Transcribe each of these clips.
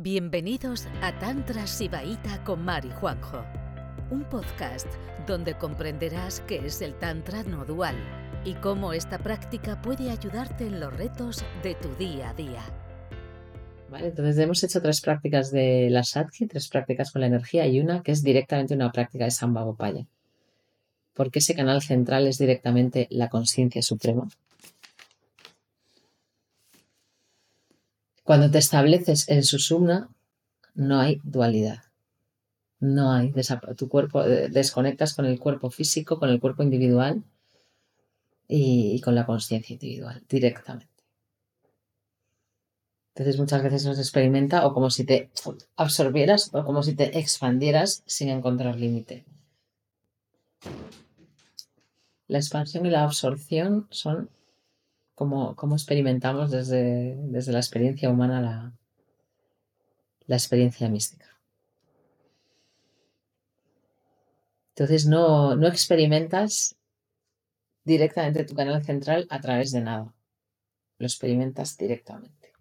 Bienvenidos a Tantra Sibaíta con Mari Juanjo, un podcast donde comprenderás qué es el Tantra no dual y cómo esta práctica puede ayudarte en los retos de tu día a día. Vale, entonces hemos hecho tres prácticas de la Sadhi, tres prácticas con la energía y una que es directamente una práctica de Sambhavopaya. Porque ese canal central es directamente la conciencia suprema. Cuando te estableces en Susumna, no hay dualidad. No hay. Tu cuerpo, eh, desconectas con el cuerpo físico, con el cuerpo individual y, con la conciencia individual directamente. Entonces muchas veces nos experimenta o como si te absorbieras o como si te expandieras sin encontrar límite. La expansión y la absorción son cómo, experimentamos desde, desde, la experiencia humana la, la experiencia mística. Entonces no, no experimentas directamente tu canal central a través de nada. Lo experimentas directamente.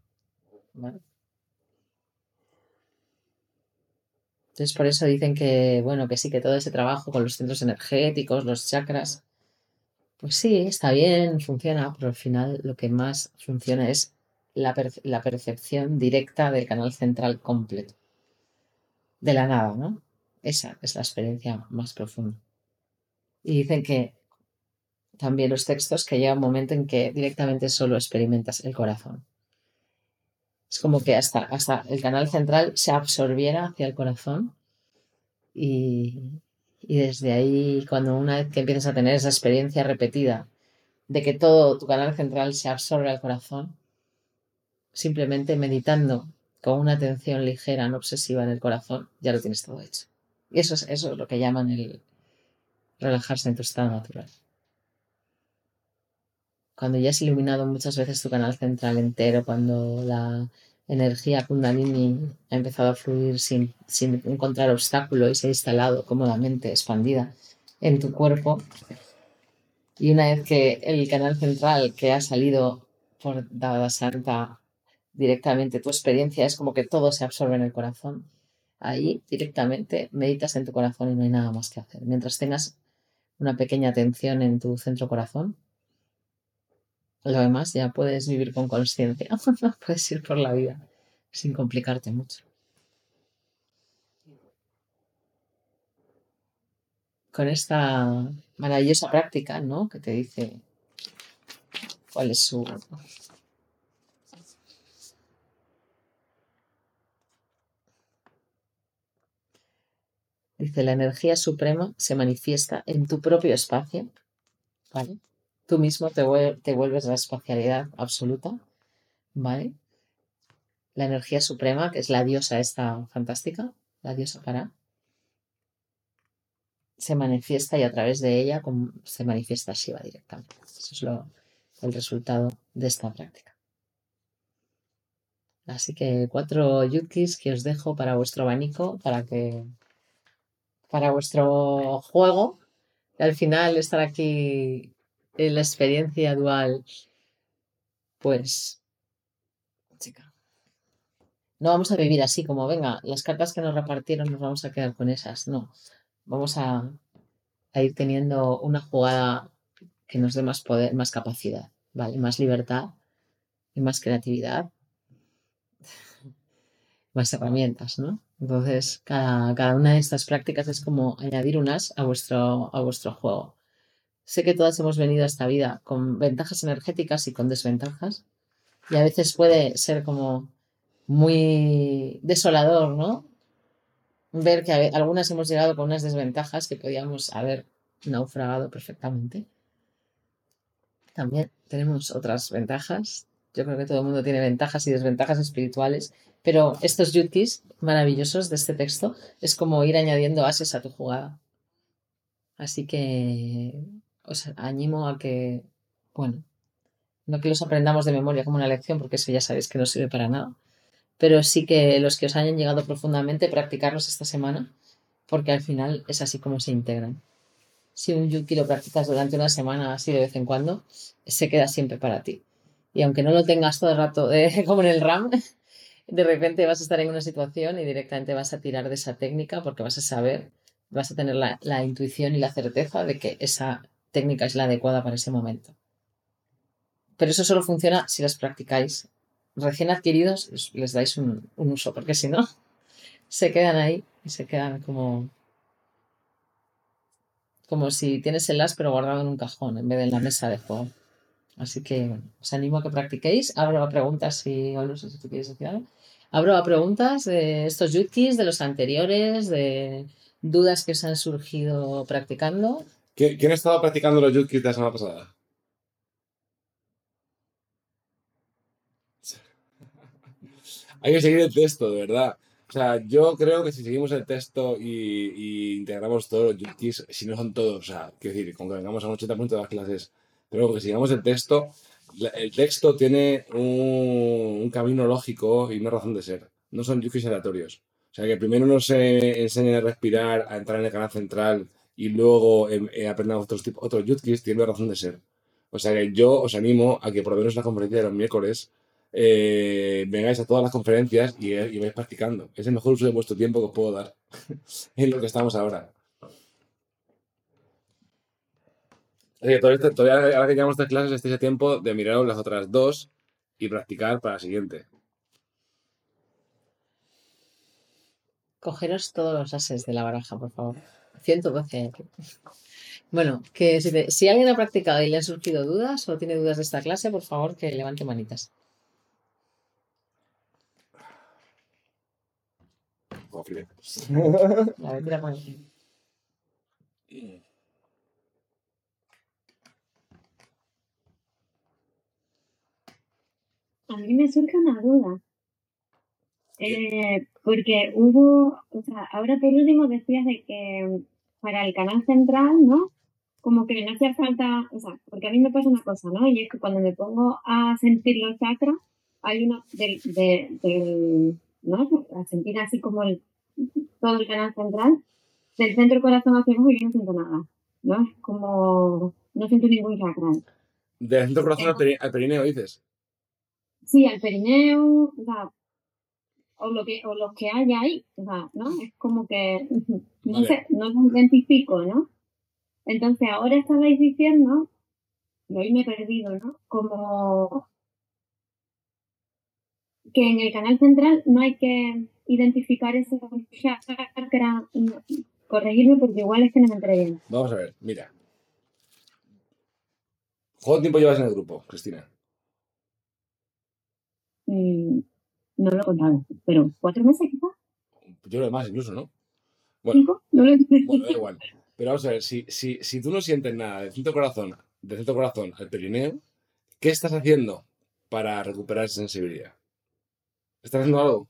Entonces por eso dicen que, bueno, que sí, que todo ese trabajo con los centros energéticos, los chakras, pues sí, está bien, funciona, pero al final lo que más funciona es la, percepción directa del canal central completo. De la nada, ¿no? Esa es la experiencia más profunda. Y dicen que también los textos que llega un momento en que directamente solo experimentas el corazón. Es como que hasta, hasta el canal central se absorbiera hacia el corazón y, y desde ahí, cuando una vez que empiezas a tener esa experiencia repetida de que todo tu canal central se absorbe al corazón, simplemente meditando con una atención ligera, no obsesiva en el corazón, ya lo tienes todo hecho. Y eso es, eso es lo que llaman el relajarse en tu estado natural. Cuando ya has iluminado muchas veces tu canal central entero, cuando la energía kundalini ha empezado a fluir sin, sin encontrar obstáculo y se ha instalado cómodamente, expandida en tu cuerpo. Y una vez que el canal central que ha salido por Dada Santa directamente, tu experiencia es como que todo se absorbe en el corazón. Ahí directamente meditas en tu corazón y no hay nada más que hacer. Mientras tengas una pequeña atención en tu centro corazón, lo demás ya puedes vivir con conciencia, puedes ir por la vida sin complicarte mucho. Con esta maravillosa práctica, ¿no? Que te dice cuál es su Dice, la energía suprema se manifiesta en tu propio espacio, ¿vale? Tú mismo te, vuelves la espacialidad absoluta, ¿vale? La energía suprema, que es la diosa esta fantástica, la diosa para, se manifiesta y a través de ella se manifiesta Shiva directamente. Eso es lo, el resultado de esta práctica. Así que cuatro yutkis que os dejo para vuestro abanico, para que para vuestro juego. Y al final estar aquí la experiencia dual, pues, chica, no vamos a vivir así como, venga, las cartas que nos repartieron nos vamos a quedar con esas, no, vamos a, ir teniendo una jugada que nos dé más poder, más capacidad, ¿vale? Más libertad y más creatividad, más herramientas, ¿no? Entonces, cada, cada, una de estas prácticas es como añadir unas a vuestro, a vuestro juego. Sé que todas hemos venido a esta vida con ventajas energéticas y con desventajas. Y a veces puede ser como muy desolador, ¿no? Ver que algunas hemos llegado con unas desventajas que podíamos haber naufragado perfectamente. También tenemos otras ventajas. Yo creo que todo el mundo tiene ventajas y desventajas espirituales, pero estos yutkis maravillosos de este texto es como ir añadiendo ases a tu jugada. Así que os animo a que, bueno, no que los aprendamos de memoria como una lección, porque eso ya sabéis que no sirve para nada, pero sí que los que os hayan llegado profundamente, practicarlos esta semana, porque al final es así como se integran. Si un yuki lo practicas durante una semana, así de vez en cuando, se queda siempre para ti. Y aunque no lo tengas todo el rato de, como en el RAM, de repente vas a estar en una situación y directamente vas a tirar de esa técnica porque vas a saber, vas a tener la, la intuición y la certeza de que esa técnica es la adecuada para ese momento. Pero eso solo funciona si las practicáis recién adquiridos, les dais un, uso, porque si no, se quedan ahí y se quedan como como si tienes el as pero guardado en un cajón en vez de en la mesa de juego. Así que bueno, os animo a que practiquéis. Abro a preguntas si, o no sé si tú quieres. Abro a preguntas de estos yutkis, de los anteriores, de dudas que os han surgido practicando. ¿Quién ha estado practicando los yutkis la semana pasada? Hay que seguir el texto, de verdad. O sea, yo creo que si seguimos el texto y, integramos todos los yutkis, si no son todos, o sea, quiero decir, con que vengamos a un 80% de las clases, pero que sigamos el texto, el texto tiene un, camino lógico y una razón de ser. No son yutkis aleatorios. O sea, que primero nos se enseña a respirar, a entrar en el canal central y luego eh, eh, aprendamos otros, tipos, otros yutkis, tiene razón de ser. O sea, que yo os animo a que por lo menos la conferencia de los miércoles eh, vengáis a todas las conferencias y, y, vais practicando. Es el mejor uso de vuestro tiempo que os puedo dar en lo que estamos ahora. Así que esto, todavía, ahora que llevamos tres clases, estéis a tiempo de mirar las otras dos y practicar para la siguiente. Cogeros todos los ases de la baraja, por favor. 112. Bueno, que si, te, si alguien ha practicado y le han surgido dudas o tiene dudas de esta clase, por favor que levante manitas. A ver, aquí. A mí me surge una duda. Eh, porque hubo, o sea, ahora por último decías de que para el canal central, ¿no? Como que no hacía falta, o sea, porque a mí me pasa una cosa, ¿no? Y es que cuando me pongo a sentir los chakras, hay una del, de, del ¿no? A sentir así como el, todo el canal central, del centro del corazón hacia abajo yo no siento nada, ¿no? Es como, no siento ningún chakra. Del centro corazón al perineo, dices. Sí, al perineo, o sea, o lo que, o los que haya ahí, o sea, ¿no? Es como que, no Vale. sé, no lo identifico, ¿no? Entonces ahora estabais diciendo, y hoy me he perdido, ¿no? Como que en el canal central no hay que identificar ese chakra, corregirme porque igual es que no me enteré bien. Vamos a ver, mira. ¿Cuánto tiempo llevas en el grupo, Cristina? Mm, no lo he contado, pero cuatro meses quizás, Yo lo más incluso, ¿no? Bueno, cinco, no lo he bueno, da igual. Pero vamos a ver, si, si, si tú no sientes nada del centro corazón, del centro corazón al perineo, ¿qué estás haciendo para recuperar esa sensibilidad? ¿Estás haciendo algo?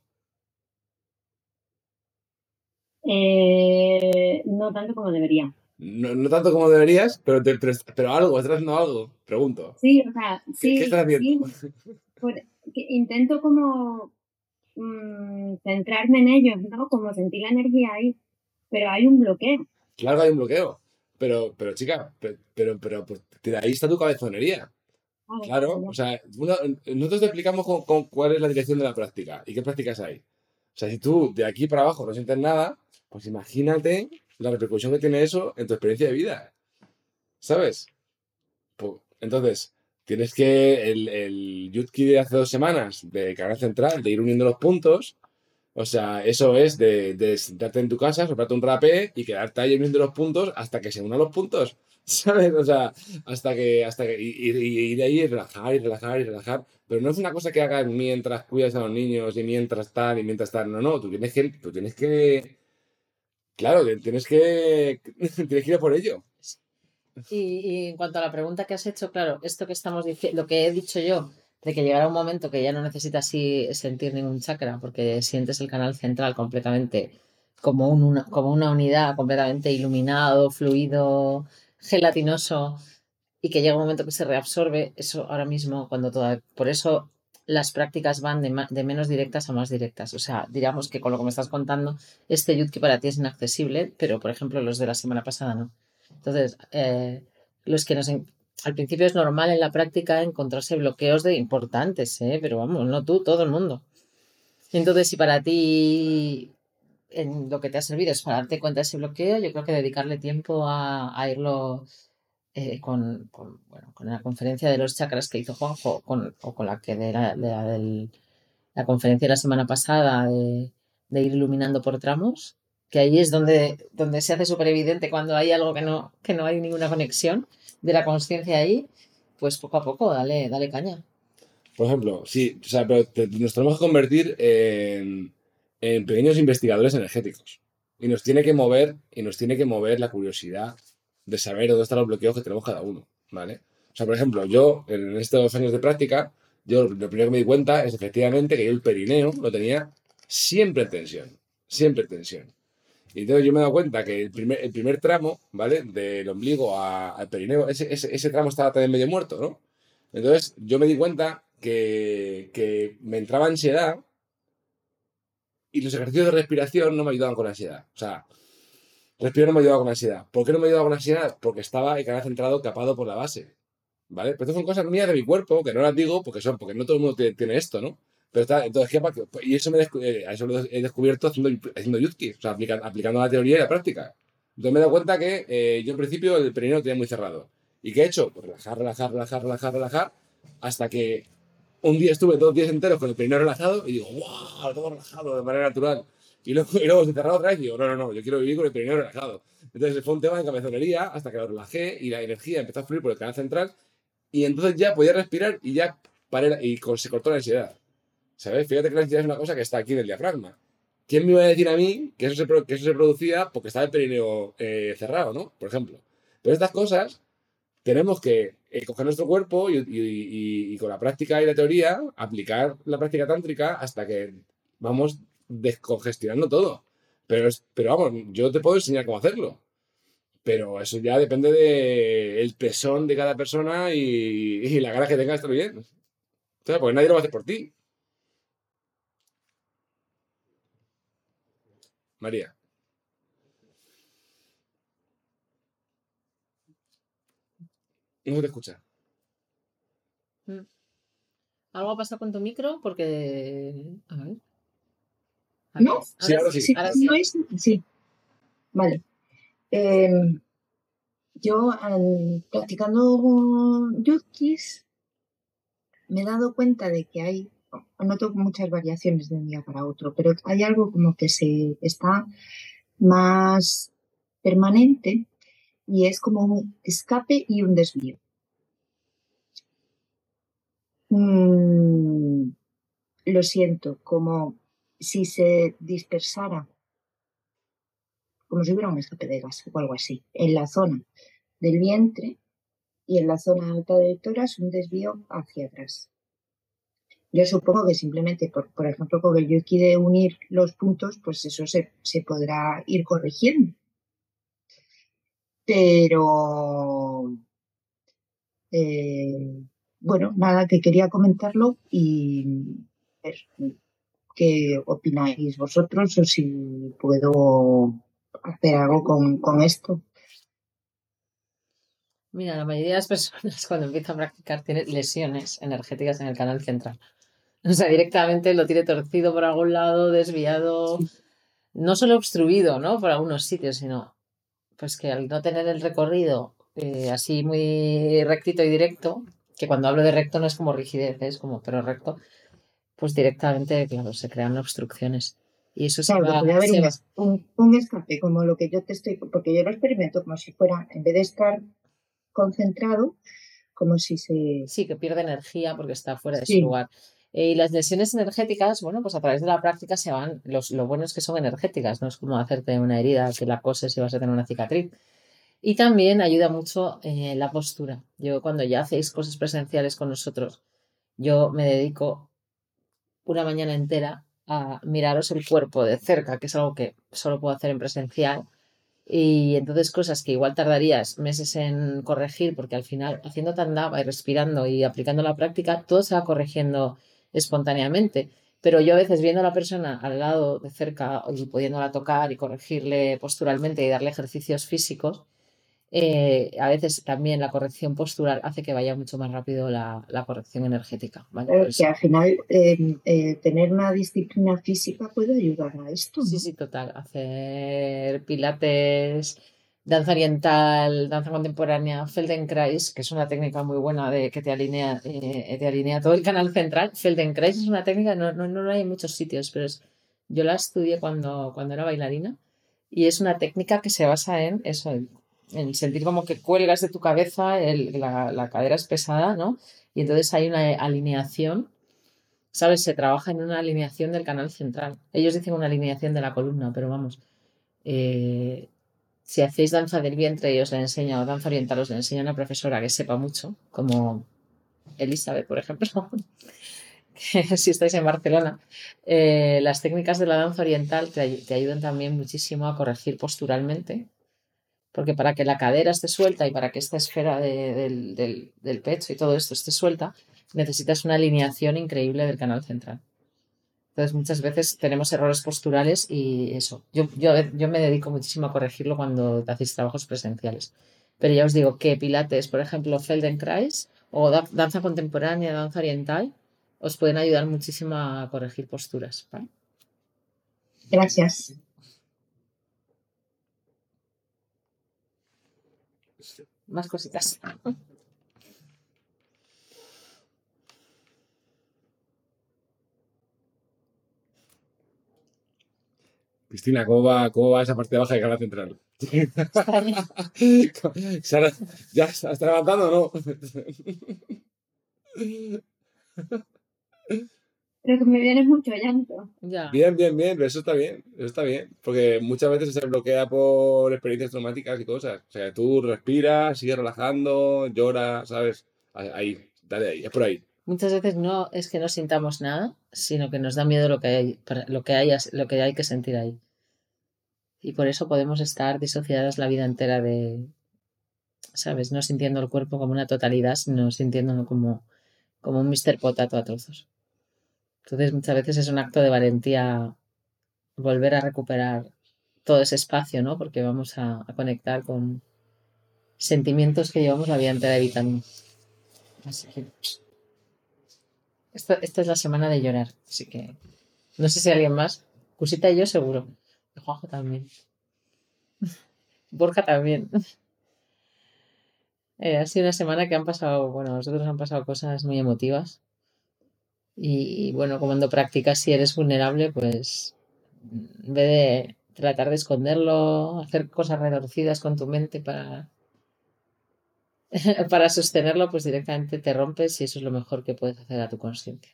Eh, no tanto como debería. No, no tanto como deberías, pero, te- pero, pero algo, ¿estás haciendo algo? Pregunto. Sí, o sea, ¿Qué, sí, qué estás haciendo? sí, por- que intento como mm, centrarme en ellos, ¿no? Como sentir la energía ahí, pero hay un bloqueo. Claro que hay un bloqueo. Pero, pero chica, pe- pero, pero, pues, de ahí está tu cabezonería. Claro, o sea, uno- nosotros te explicamos con, con cuál es la dirección de la práctica y qué prácticas hay. O sea, si tú de aquí para abajo no sientes nada, pues imagínate la repercusión que tiene eso en tu experiencia de vida. ¿Sabes? Pues, entonces, tienes que el, el Yutki de hace dos semanas, de canal central, de ir uniendo los puntos. O sea, eso es de, de sentarte en tu casa, soplarte un rapé y quedarte ahí uniendo los puntos hasta que se unan los puntos. ¿Sabes? O sea, hasta que, hasta que, y, y- y de ahí relajar y relajar y relajar. Pero no es una cosa que hagas mientras cuidas a los niños y mientras tal y mientras tal. No, no, tú tienes que, tú tienes que, claro, tienes que, tienes que ir por ello. Y, y en cuanto a la pregunta que has hecho, claro, esto que estamos diciendo, lo que he dicho yo, de que llegará un momento que ya no necesitas así sentir ningún chakra, porque sientes el canal central completamente como, un- una, como una unidad completamente iluminado, fluido, gelatinoso, y que llega un momento que se reabsorbe, eso ahora mismo, cuando toda, por eso las prácticas van de, de menos directas a más directas. O sea, digamos que con lo que me estás contando, este yutki para ti es inaccesible, pero por ejemplo los de la semana pasada no. Entonces, eh, los que nos... Al principio es normal en la práctica encontrarse bloqueos de importantes, ¿eh? pero vamos, no tú, todo el mundo. Entonces, si para ti en lo que te ha servido es para darte cuenta de ese bloqueo, yo creo que dedicarle tiempo a, irlo eh, con, bueno, con la conferencia de los chakras que hizo Juanjo con, o con la que de la, de la, conferencia de la semana pasada de ir iluminando por tramos, que ahí es donde, donde se hace súper evidente cuando hay algo que no, que no hay ninguna conexión de la conciencia ahí, pues poco a poco dale, dale caña. Por ejemplo, sí, o sea, pero nos tenemos que convertir en, en pequeños investigadores energéticos. Y nos tiene que mover, y nos tiene que mover la curiosidad de saber dónde están los bloqueos que tenemos cada uno, ¿vale? O sea, por ejemplo, yo, en estos años de práctica, yo lo primero que me di cuenta es efectivamente que yo el perineo lo tenía siempre en tensión, siempre en tensión. Y entonces yo me he dado cuenta que el primer, el primer tramo, ¿vale? Del ombligo a- al perineo, ese, ese, ese tramo estaba también medio muerto, ¿no? Entonces yo me di cuenta que, que me entraba ansiedad y los ejercicios de respiración no me ayudaban con la ansiedad. O sea, respirar no me ayudaba con la ansiedad. ¿Por qué no me ayudaba con la ansiedad? Porque estaba el canal centrado capado por la base. ¿Vale? Pero estas son cosas mías de mi cuerpo, que no las digo porque son, porque no todo el mundo tiene, tiene esto, ¿no? Pero está, entonces, ¿qué pasa? Y eso, me eh, eso lo he descubierto haciendo, haciendo yutki, o sea, aplica- aplicando la teoría y la práctica. Entonces me he dado cuenta que eh, yo en principio el perineo lo tenía muy cerrado. ¿Y qué he hecho? Pues relajar, relajar, relajar, relajar, relajar, hasta que un día estuve dos días enteros con el perineo relajado y digo, ¡wow! Todo relajado de manera natural. Y luego, y luego se cerrado otra vez y digo, no, no, no, yo quiero vivir con el perineo relajado. Entonces fue un tema de cabezonería hasta que lo relajé y la energía empezó a fluir por el canal central y entonces ya podía respirar y ya paré y se cortó la ansiedad. ¿Sabes? Fíjate que la ansiedad es una cosa que está aquí en el diafragma. ¿Quién me iba a decir a mí que eso se, producía porque estaba el perineo eh, cerrado, ¿no? Por ejemplo. Pero estas cosas tenemos que eh, coger nuestro cuerpo y, con la práctica y la teoría aplicar la práctica tántrica hasta que vamos descongestionando todo. Pero, es- pero vamos, yo te puedo enseñar cómo hacerlo. Pero eso ya depende del pesón de cada persona y, la gana que tenga de estar bien. O sea, porque nadie lo va a hacer por ti. María. No se te escucha. ¿Algo ha pasado con tu micro? Porque. A ver. A No, Sí, ahora sí. Ahora sí. ¿No es? Sí. Vale. Eh, yo, al- practicando yukis, me he dado cuenta de que hay, noto muchas variaciones de un día para otro, pero hay algo como que se está más permanente y es como un escape y un desvío. Mm, lo siento, como si se dispersara, como si hubiera un escape de gas o algo así, en la zona del vientre y en la zona alta del tórax un desvío hacia atrás. Yo supongo que simplemente, por, por ejemplo, con el yuki de unir los puntos, pues eso se, se podrá ir corrigiendo. Pero, eh, bueno, nada, que quería comentarlo y ver qué opináis vosotros o si puedo hacer algo con, con esto. Mira, la mayoría de las personas cuando empiezan a practicar tienen lesiones energéticas en el canal central. O sea, directamente lo tiene torcido por algún lado, desviado, no solo obstruido, ¿no? Por algunos sitios, sino pues que al no tener el recorrido eh, así muy rectito y directo, que cuando hablo de recto no es como rigidez, es como pero recto, pues directamente, claro, se crean obstrucciones. Y eso se Claro, va, puede haber se un, va- es- un- un escape, como lo que yo te estoy, porque yo lo experimento como si fuera, en vez de estar concentrado, como si se... Sí, que pierde energía porque está fuera de su lugar. Eh, y las lesiones energéticas, bueno, pues a través de la práctica se van, los, lo bueno es que son energéticas, no es como hacerte una herida que la coses y vas a tener una cicatriz. Y también ayuda mucho eh, la postura. Yo cuando ya hacéis cosas presenciales con nosotros, yo me dedico una mañana entera a miraros el cuerpo de cerca, que es algo que solo puedo hacer en presencial. Y entonces cosas que igual tardarías meses en corregir, porque al final haciendo tandava y respirando y aplicando la práctica, todo se va corrigiendo espontáneamente. Pero yo a veces viendo a la persona al lado de cerca y pudiéndola tocar y corregirle posturalmente y darle ejercicios físicos, eh, a veces también la corrección postural hace que vaya mucho más rápido la, la corrección energética. Por que al final eh, eh, tener una disciplina física puede ayudar a esto. Sí, sí, total. Hacer pilates, danza oriental, danza contemporánea, Feldenkrais, que es una técnica muy buena de que te alinea, eh, te alinea todo el canal central. Feldenkrais es una técnica, no, no, no la hay en muchos sitios, pero es, yo la estudié cuando, cuando era bailarina y es una técnica que se basa en eso, en, en sentir como que cuelgas de tu cabeza, la, la cadera es pesada, ¿no? Y entonces hay una alineación ¿sabes? Se trabaja en una alineación del canal central. Ellos dicen una alineación de la columna, pero vamos, eh, si hacéis danza del vientre y os la enseña, o danza oriental, os la enseña una profesora que sepa mucho, como Elizabeth, por ejemplo, si estáis en Barcelona, eh, las técnicas de la danza oriental te, ay- te ayudan también muchísimo a corregir posturalmente, porque para que la cadera esté suelta y para que esta esfera de- del, del- del pecho y todo esto esté suelta, necesitas una alineación increíble del canal central. Entonces, muchas veces tenemos errores posturales y eso. Yo, yo, yo me dedico muchísimo a corregirlo cuando hacéis trabajos presenciales. Pero ya os digo que Pilates, por ejemplo, Feldenkrais o da- danza contemporánea, danza oriental, os pueden ayudar muchísimo a corregir posturas. ¿vale? Gracias. Más cositas. Cristina, ¿cómo va, ¿cómo va esa parte baja de canal central? Está bien. Sara, ¿Ya se está levantando o no? Pero que me viene mucho llanto. Ya. Bien, bien, bien, eso está bien, eso está bien. Porque muchas veces se bloquea por experiencias traumáticas y cosas. O sea, tú respiras, sigues relajando, lloras, ¿sabes? Ahí, dale ahí, es por ahí. Muchas veces no es que no sintamos nada, sino que nos da miedo lo que hay, lo que hay, lo que hay que sentir ahí. Y por eso podemos estar disociadas la vida entera de, ¿sabes? No sintiendo el cuerpo como una totalidad, sino sintiéndolo como, como un Mr. Potato a trozos. Entonces muchas veces es un acto de valentía volver a recuperar todo ese espacio, ¿no? Porque vamos a, a conectar con sentimientos que llevamos la vida entera evitando. Así que esta, esta es la semana de llorar, así que no sé si alguien más. Cusita y yo seguro. Y Juanjo también. Borja también. Eh, ha sido una semana que han pasado, bueno, nosotros han pasado cosas muy emotivas. Y, bueno, cuando practicas si eres vulnerable, pues en vez de tratar de esconderlo, hacer cosas retorcidas con tu mente para, para sostenerlo, pues directamente te rompes y eso es lo mejor que puedes hacer a tu conciencia.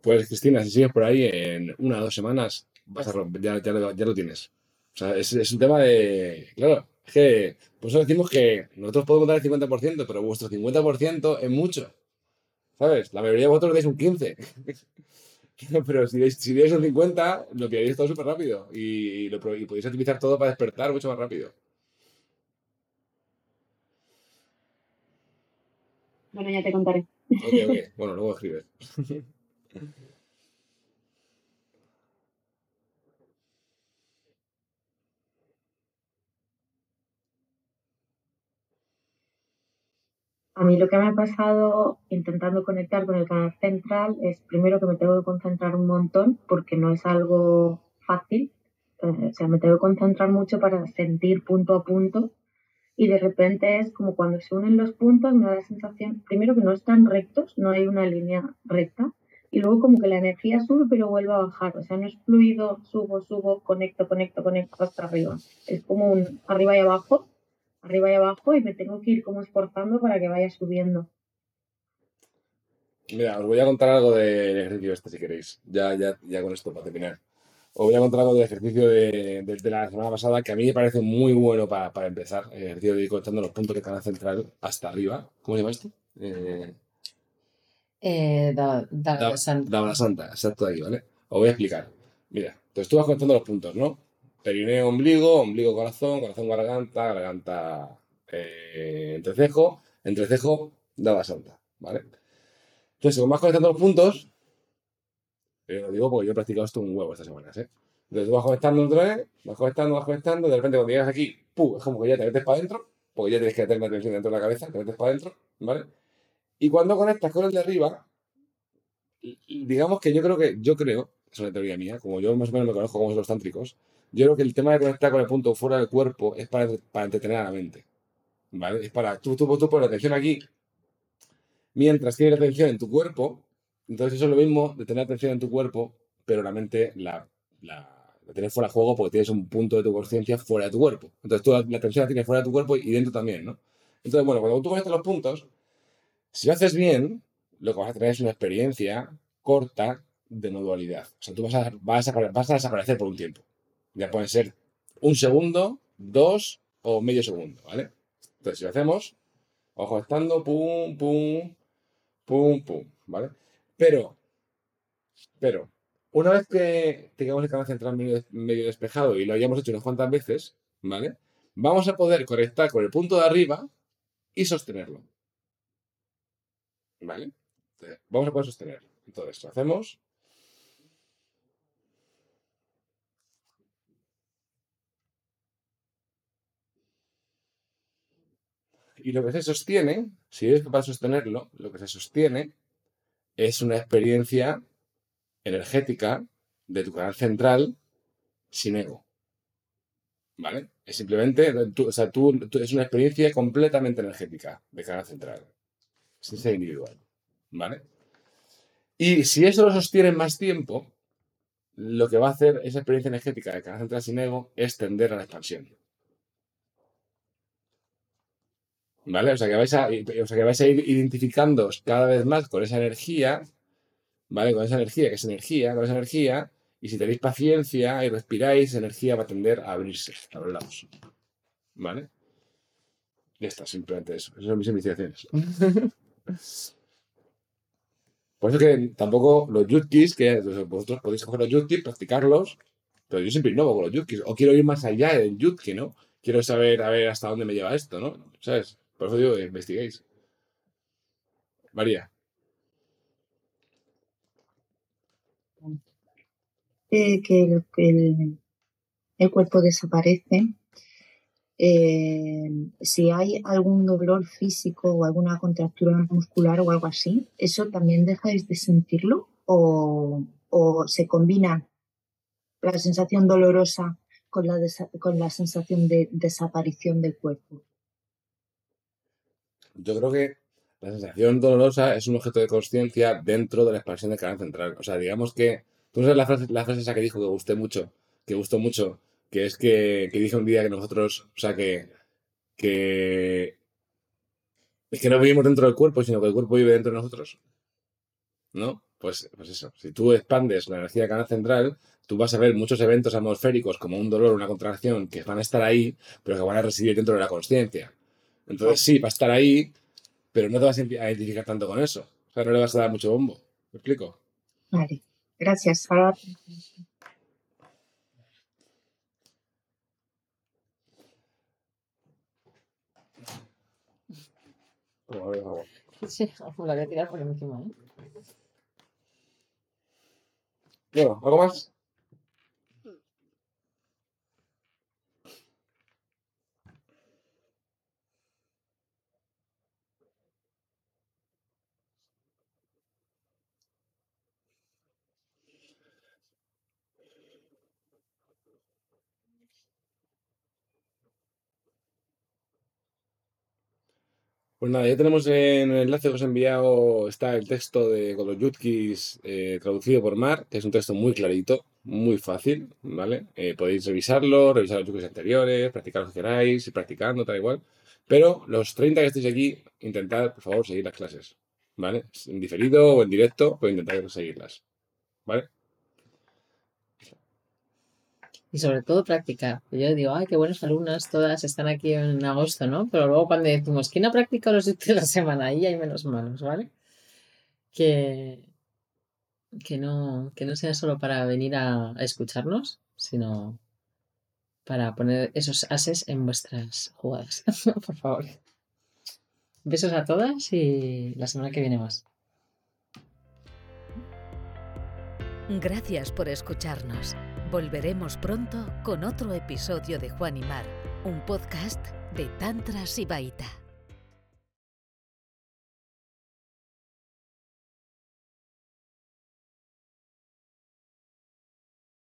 Pues Cristina, si sigues por ahí, en una o dos semanas vas a romper, ya, ya lo, ya lo tienes. O sea, es, es un tema de. Claro, es que. Por eso decimos que nosotros podemos dar el 50%, pero vuestro 50% es mucho. ¿Sabes? La mayoría de vosotros dais un 15%. pero si dais, si un 50%, lo pillaréis todo súper rápido. Y, lo, y podéis utilizar todo para despertar mucho más rápido. Bueno, ya te contaré. Ok, ok. Bueno, luego escribes. A mí lo que me ha pasado intentando conectar con el canal central es primero que me tengo que concentrar un montón porque no es algo fácil. Eh, o sea, me tengo que concentrar mucho para sentir punto a punto y de repente es como cuando se unen los puntos me da la sensación, primero que no están rectos, no hay una línea recta y luego como que la energía sube pero vuelve a bajar. O sea, no es fluido, subo, subo, conecto, conecto, conecto hasta arriba. Es como un arriba y abajo arriba y abajo y me tengo que ir como esforzando para que vaya subiendo. Mira, os voy a contar algo del ejercicio este, si queréis. Ya, ya, ya con esto para terminar. Os voy a contar algo del ejercicio de, de- de la semana pasada que a mí me parece muy bueno para, para empezar. El ejercicio de ir conectando los puntos del canal central hasta arriba. ¿Cómo se llama esto? Eh, Eh, da, Santa, exacto ahí, ¿vale? Os voy a explicar. Mira, entonces tú vas conectando los puntos, ¿no? Perineo, ombligo, ombligo, corazón, corazón, garganta, garganta, eh, entrecejo, entrecejo, Dabla Santa, ¿vale? Entonces, según vas conectando los puntos, eh, lo digo porque yo he practicado esto un huevo estas semanas, ¿eh? Entonces vas conectando otra vez, vas conectando, vas conectando, de repente cuando llegas aquí, ¡pum! es como que ya te metes para adentro, porque ya tienes que tener la atención dentro de la cabeza, te metes para adentro, ¿vale? Y cuando conectas con el de arriba, digamos que yo creo que, yo creo, es una teoría mía, como yo más o menos me conozco como son los tántricos, yo creo que el tema de conectar con el punto fuera del cuerpo es para, para entretener a la mente. ¿Vale? Es para, tú, tú, tú pones la atención aquí, mientras tienes la atención en tu cuerpo, entonces eso es lo mismo de tener atención en tu cuerpo, pero la mente la, la, la tienes fuera de juego porque tienes un punto de tu conciencia fuera de tu cuerpo. Entonces tú la, atención la tienes fuera de tu cuerpo y dentro también, ¿no? Entonces, bueno, cuando tú conectas los puntos, si lo haces bien, lo que vas a tener es una experiencia corta de no dualidad. O sea, tú vas a, vas a, vas a desaparecer por un tiempo. Ya pueden ser un segundo, dos o medio segundo, ¿vale? Entonces, si lo hacemos, ojo estando, pum, pum, pum, pum, ¿vale? Pero, pero, una vez que tengamos el canal central medio, despejado y lo hayamos hecho unas cuantas veces, ¿vale? Vamos a poder conectar con el punto de arriba y sostenerlo. ¿Vale? Vamos a poder sostenerlo. Entonces, lo hacemos. Y lo que se sostiene, si eres capaz de sostenerlo, lo que se sostiene es una experiencia energética de tu canal central sin ego. ¿Vale? Es simplemente, o sea, tú- es una experiencia completamente energética de canal central, sin ser individual. ¿Vale? Y si eso lo sostiene más tiempo, lo que va a hacer esa experiencia energética de canal central sin ego es tender a la expansión. ¿Vale? O sea, que vais a, o sea, que vais a ir identificándoos cada vez más con esa energía, ¿vale? Con esa energía, que es energía, con esa energía, y si tenéis paciencia y respiráis, energía va a tender a abrirse a los lados. ¿Vale? Ya está, simplemente eso. Esas son mis investigaciones. Por eso que tampoco los yutkis, que vosotros podéis coger los yutkis, practicarlos, pero yo siempre innovo con los yutkis. O quiero ir más allá del yutki, ¿no? Quiero saber a ver hasta dónde me lleva esto, ¿no? ¿Sabes? Por eso digo investiguéis. María. Eh, que el, cuerpo desaparece. Eh, si hay algún dolor físico o alguna contractura muscular o algo así, ¿eso también dejáis de sentirlo? ¿O, o se combina la sensación dolorosa con la, con la sensación de desaparición del cuerpo? Yo creo que la sensación dolorosa es un objeto de conciencia dentro de la expansión del canal central. O sea, digamos que. Tú sabes la frase, la frase esa que dijo que gusté mucho, que gustó mucho, que es que, que dije un día que nosotros, o sea, que, que es que no vivimos dentro del cuerpo, sino que el cuerpo vive dentro de nosotros. ¿No? Pues, pues eso. Si tú expandes la energía del canal central, tú vas a ver muchos eventos atmosféricos como un dolor, una contracción, que van a estar ahí, pero que van a residir dentro de la consciencia. Entonces sí, va a estar ahí, pero no te vas a identificar tanto con eso. O sea, no le vas a dar mucho bombo. ¿Me explico? Vale, gracias. Sí, la voy a tirar por encima, ¿eh? Bueno, ¿algo más? Pues nada, ya tenemos en el enlace que os he enviado, está el texto de con eh, traducido por Mar, que es un texto muy clarito, muy fácil, ¿vale? Eh, podéis revisarlo, revisar los yutkis anteriores, practicar lo que queráis, ir practicando, tal igual. Pero los 30 que estéis aquí, intentad, por favor, seguir las clases, ¿vale? En diferido o en directo, pero intentad seguirlas, ¿vale? Y sobre todo practicar. Yo digo, ay, qué buenas alumnas, todas están aquí en agosto, ¿no? Pero luego cuando decimos, ¿quién ha practicado los días de la semana? Ahí hay menos manos, ¿vale? Que, que, no, que no sea solo para venir a, a escucharnos, sino para poner esos ases en vuestras jugadas. Por favor. Besos a todas y la semana que viene más. Gracias por escucharnos. Volveremos pronto con otro episodio de Juan y Mar, un podcast de Tantra Sibaita.